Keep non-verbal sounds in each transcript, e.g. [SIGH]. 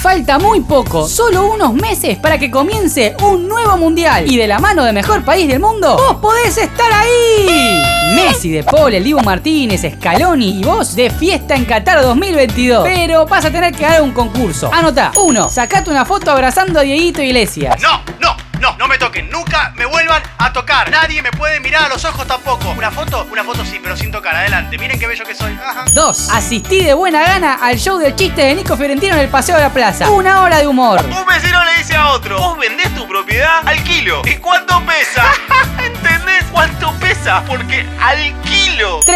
Falta muy poco, solo unos meses para que comience un nuevo mundial. Y de la mano de mejor país del mundo, vos podés estar ahí. Messi, De Paul, el Dibu Martínez, Scaloni y vos de fiesta en Qatar 2022. Pero vas a tener que dar un concurso. Anota, uno, sacate una foto abrazando a Dieguito Iglesias. No, a tocar. Nadie me puede mirar a los ojos tampoco. ¿Una foto? Una foto sí, pero sin tocar. Adelante. Miren qué bello que soy. Ajá. 2. Asistí de buena gana al show de chistes de Nico Fiorentino en el Paseo de la Plaza. Una hora de humor. Un vecino le dice a otro, vos vendés tu propiedad al kilo. ¿Y cuánto pesa? [LAUGHS] ¿Entendés? ¿Cuánto pesa? Porque al kilo.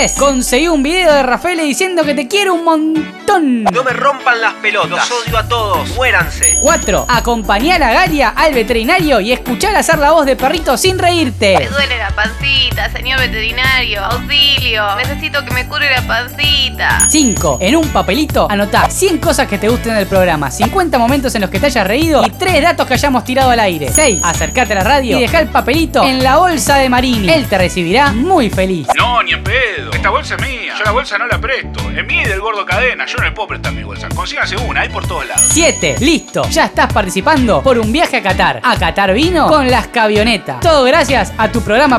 3. Conseguí un video de Rafael diciendo que te quiere un montón. No me rompan las pelotas. Los odio a todos. Muéranse. 4. Acompañar a Galia al veterinario y escuchar hacer la voz de perrito sin Me reírte. duele la pancita, señor veterinario. Auxilio. Necesito que me cure la pancita. 5. En un papelito anotá 100 cosas que te gusten del programa, 50 momentos en los que te hayas reído y 3 datos que hayamos tirado al aire. 6. Acercate a la radio y deja el papelito en la bolsa de Marini. Él te recibirá muy feliz. No, ni en pedo. Esta bolsa es mía. Yo la bolsa no la presto. Es mía y del gordo cadena. Yo no le puedo prestar mi bolsa. Consíganse una, hay por todos lados. 7. Listo, ya estás participando por un viaje a Qatar. A Qatar vino con las camionetas. Todo gracias a tu programa